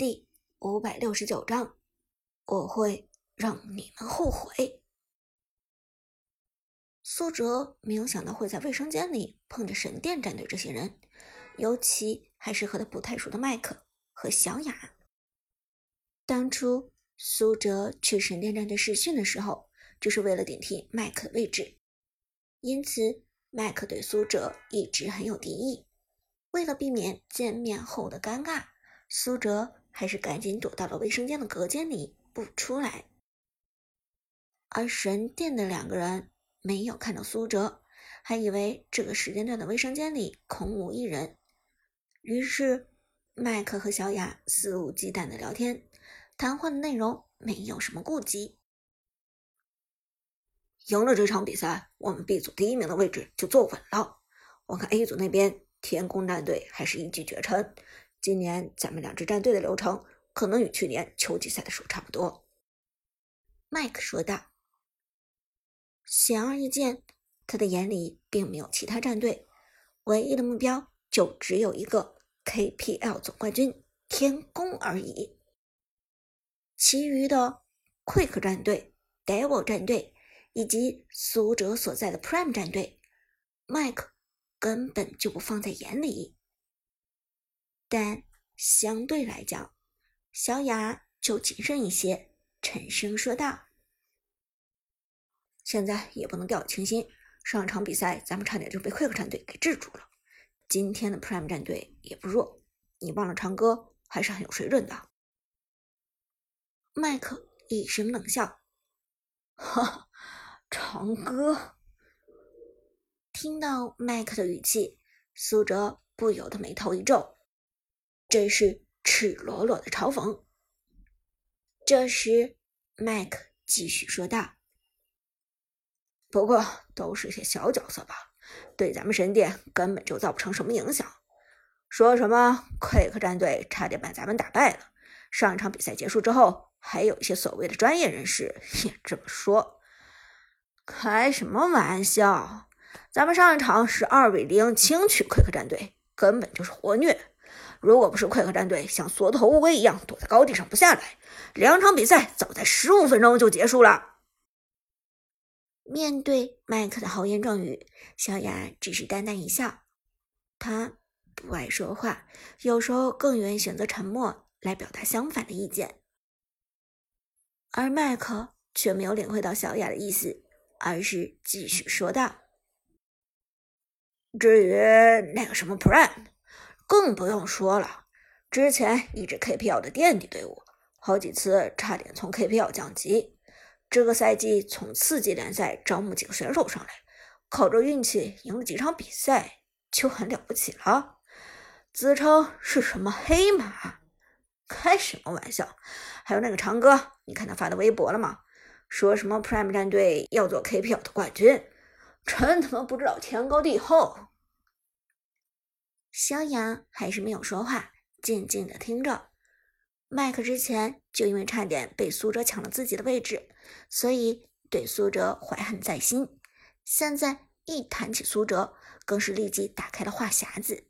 第五百六十九章，我会让你们后悔。苏哲没有想到会在卫生间里碰着神殿战队这些人，尤其还是和他不太熟的麦克和小雅。当初苏哲去神殿战队试训的时候，就是为了顶替麦克的位置，因此麦克对苏哲一直很有敌意。为了避免见面后的尴尬，苏哲还是赶紧躲到了卫生间的隔间里不出来。而神殿的两个人没有看到苏哲，还以为这个时间段的卫生间里空无一人，于是麦克和小雅肆无忌惮的聊天，谈话的内容没有什么顾忌。赢了这场比赛，我们 B 组第一名的位置就坐稳了。我看 A 组那边。天宫战队还是一骑绝尘。今年咱们两支战队的流程可能与去年秋季赛的时候差不多。”麦克说道。显而易见，他的眼里并没有其他战队，唯一的目标就只有一个 KPL 总冠军天宫而已。其余的 Quick 战队、Devil 战队以及苏哲所在的 Prime 战队，麦克。根本就不放在眼里，但相对来讲，小雅就谨慎一些，沉声说道：“现在也不能掉以轻心，上场比赛咱们差点就被 Quick 战队给制住了。今天的 Prime 战队也不弱，你忘了长歌还是很有水准的。”麦克一声冷笑：“哈，长歌。”听到麦克的语气，苏哲不由得眉头一皱，这是赤裸裸的嘲讽。这时，麦克继续说道：“不过都是些小角色吧，对咱们神殿根本就造不成什么影响。说什么 Quick 战队差点把咱们打败了，上一场比赛结束之后，还有一些所谓的专业人士也这么说。开什么玩笑！”咱们上一场是二比零轻取奎克战队，根本就是活虐。如果不是快客战队像缩头乌龟一样躲在高地上不下来，两场比赛早在十五分钟就结束了。面对麦克的豪言壮语，小雅只是淡淡一笑。她不爱说话，有时候更愿意选择沉默来表达相反的意见。而麦克却没有领会到小雅的意思，而是继续说道。至于那个什么 Prime，更不用说了。之前一支 KPL 的垫底队伍，好几次差点从 KPL 降级。这个赛季从次级联赛招募几个选手上来，靠着运气赢了几场比赛，就很了不起了。自称是什么黑马？开什么玩笑！还有那个长哥，你看他发的微博了吗？说什么 Prime 战队要做 KPL 的冠军？真他妈不知道天高地厚。萧阳还是没有说话，静静的听着。麦克之前就因为差点被苏哲抢了自己的位置，所以对苏哲怀恨在心。现在一谈起苏哲，更是立即打开了话匣子。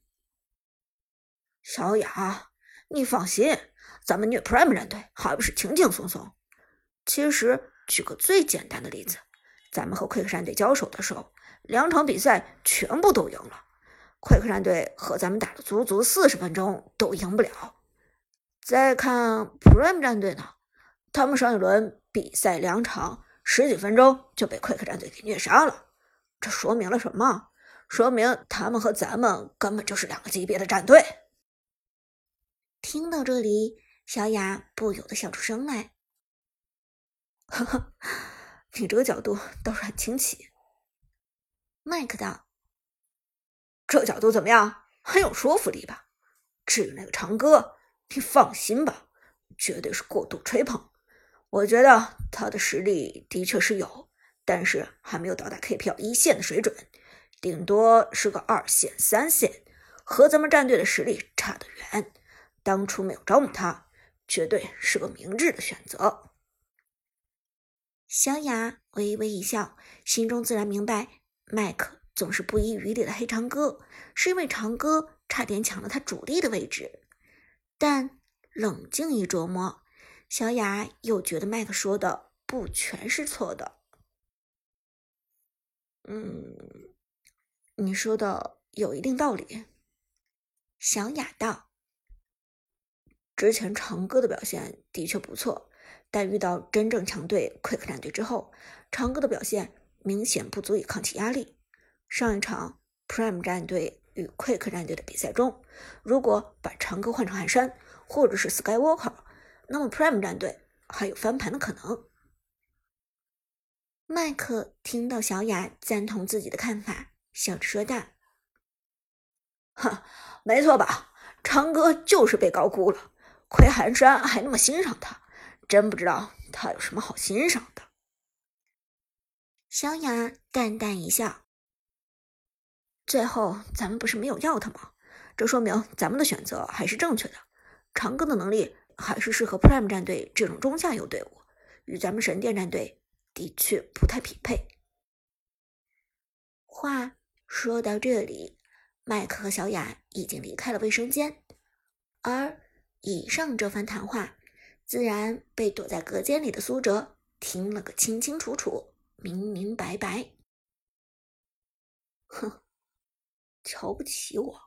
小雅，你放心，咱们虐 Prime 战队还不是轻轻松松？其实，举个最简单的例子。咱们和 Quick 战队交手的时候，两场比赛全部都赢了。快客战队和咱们打了足足四十分钟都赢不了。再看 Prime 战队呢，他们上一轮比赛两场十几分钟就被快客战队给虐杀了。这说明了什么？说明他们和咱们根本就是两个级别的战队。听到这里，小雅不由得笑出声来，哈哈。你这个角度倒是很清奇，麦克道：“这角度怎么样？很有说服力吧？至于那个长歌，你放心吧，绝对是过度吹捧。我觉得他的实力的确是有，但是还没有到达 KPL 一线的水准，顶多是个二线、三线，和咱们战队的实力差得远。当初没有招募他，绝对是个明智的选择。”小雅微微一笑，心中自然明白，麦克总是不遗余力的黑长歌，是因为长歌差点抢了他主力的位置。但冷静一琢磨，小雅又觉得麦克说的不全是错的。嗯，你说的有一定道理。小雅道：“之前长歌的表现的确不错，但遇到真正强队 Quick 战队之后，长歌的表现明显不足以抗起压力。上一场 Prime 战队与 Quick 战队的比赛中，如果把长歌换成寒山或者是 Skywalker，那么 Prime 战队还有翻盘的可能。”麦克听到小雅赞同自己的看法，笑着说道。哼，没错吧？长歌就是被高估了，亏寒山还那么欣赏他，真不知道他有什么好欣赏的。小雅淡淡一笑。最后咱们不是没有要他吗？这说明咱们的选择还是正确的。长庚的能力还是适合 Prime 战队这种中下游队伍，与咱们神殿战队的确不太匹配。话说到这里。麦克和小雅已经离开了卫生间，而以上这番谈话自然被躲在隔间里的苏哲听了个清清楚楚、明明白白。哼，瞧不起我！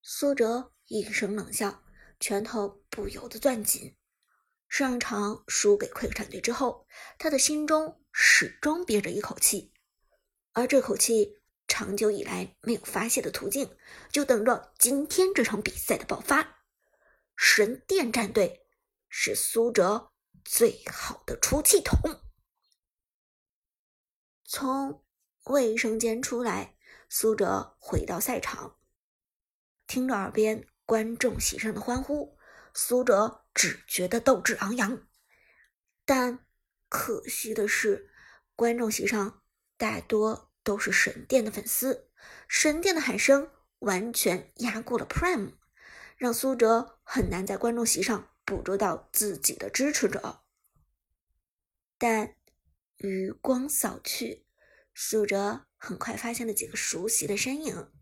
苏哲一声冷笑，拳头不由得攥紧。上场输给溃战队之后，他的心中始终憋着一口气，而这口气。长久以来没有发泄的途径，就等着今天这场比赛的爆发。神殿战队是苏哲最好的出气筒。从卫生间出来，苏哲回到赛场，听着耳边观众席上的欢呼，苏哲只觉得斗志昂扬。但可惜的是，观众席上大多。都是神殿的粉丝，神殿的喊声完全压过了 Prime，让苏哲很难在观众席上捕捉到自己的支持者。但余光扫去，苏哲很快发现了几个熟悉的身影。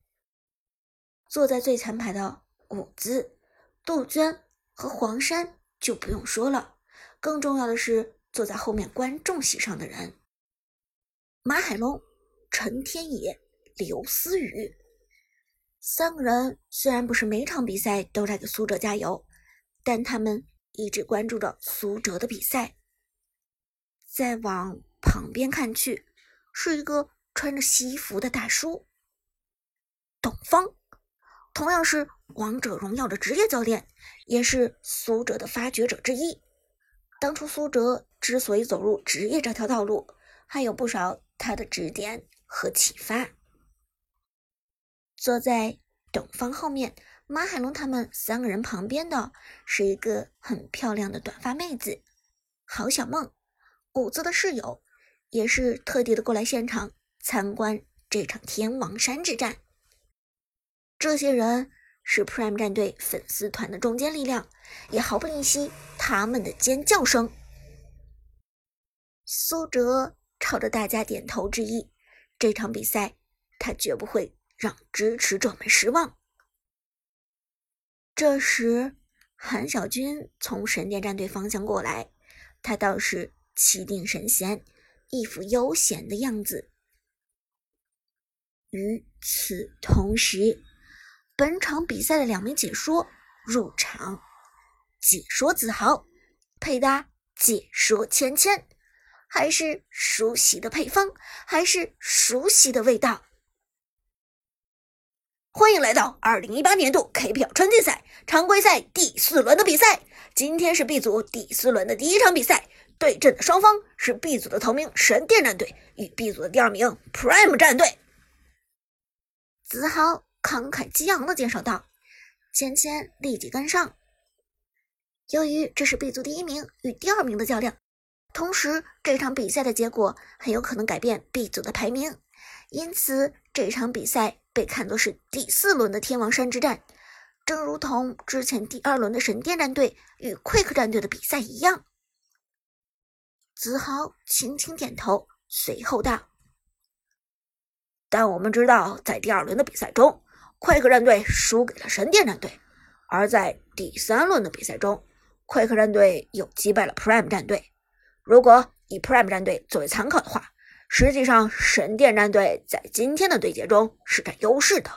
坐在最前排的伍兹、杜鹃和黄山就不用说了，更重要的是坐在后面观众席上的人，马海龙。陈天野、刘思雨三个人虽然不是每场比赛都在给苏哲加油，但他们一直关注着苏哲的比赛。再往旁边看去，是一个穿着西服的大叔，董方，同样是王者荣耀的职业教练，也是苏哲的发掘者之一。当初苏哲之所以走入职业这条道路，还有不少他的指点。和启发。坐在董方后面，马海龙他们三个人旁边的是一个很漂亮的短发妹子，郝小梦，五子的室友，也是特地的过来现场参观这场天王山之战。这些人是 Prime 战队粉丝团的中坚力量，也毫不吝惜他们的尖叫声。苏哲朝着大家点头致意。这场比赛，他绝不会让支持者们失望。这时，韩小军从神殿战队方向过来，他倒是气定神闲，一副悠闲的样子。与此同时，本场比赛的两名解说入场，解说子豪配搭解说芊芊。还是熟悉的配方，还是熟悉的味道。欢迎来到二零一八年度 KPL 春季赛常规赛第四轮的比赛。今天是 B 组第四轮的第一场比赛，对阵的双方是 B 组的头名神殿战队与 B 组的第二名 Prime 战队。子豪慷慨激昂的介绍道，芊芊立即跟上。由于这是 B 组第一名与第二名的较量。同时，这场比赛的结果很有可能改变 B 组的排名，因此这场比赛被看作是第四轮的天王山之战，正如同之前第二轮的神殿战队与 Quick 战队的比赛一样。子豪轻轻点头，随后道：“但我们知道，在第二轮的比赛中，快克战队输给了神殿战队，而在第三轮的比赛中，快克战队又击败了 Prime 战队。如果以 Prime 战队作为参考的话，实际上神殿战队在今天的对决中是占优势的。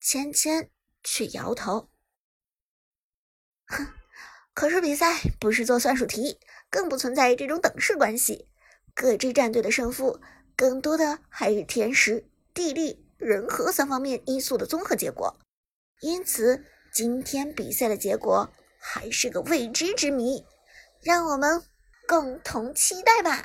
芊芊却摇头，哼，可是比赛不是做算术题，更不存在这种等式关系。各支战队的胜负，更多的还是天时、地利、人和三方面因素的综合结果。因此，今天比赛的结果还是个未知之谜，让我们共同期待吧。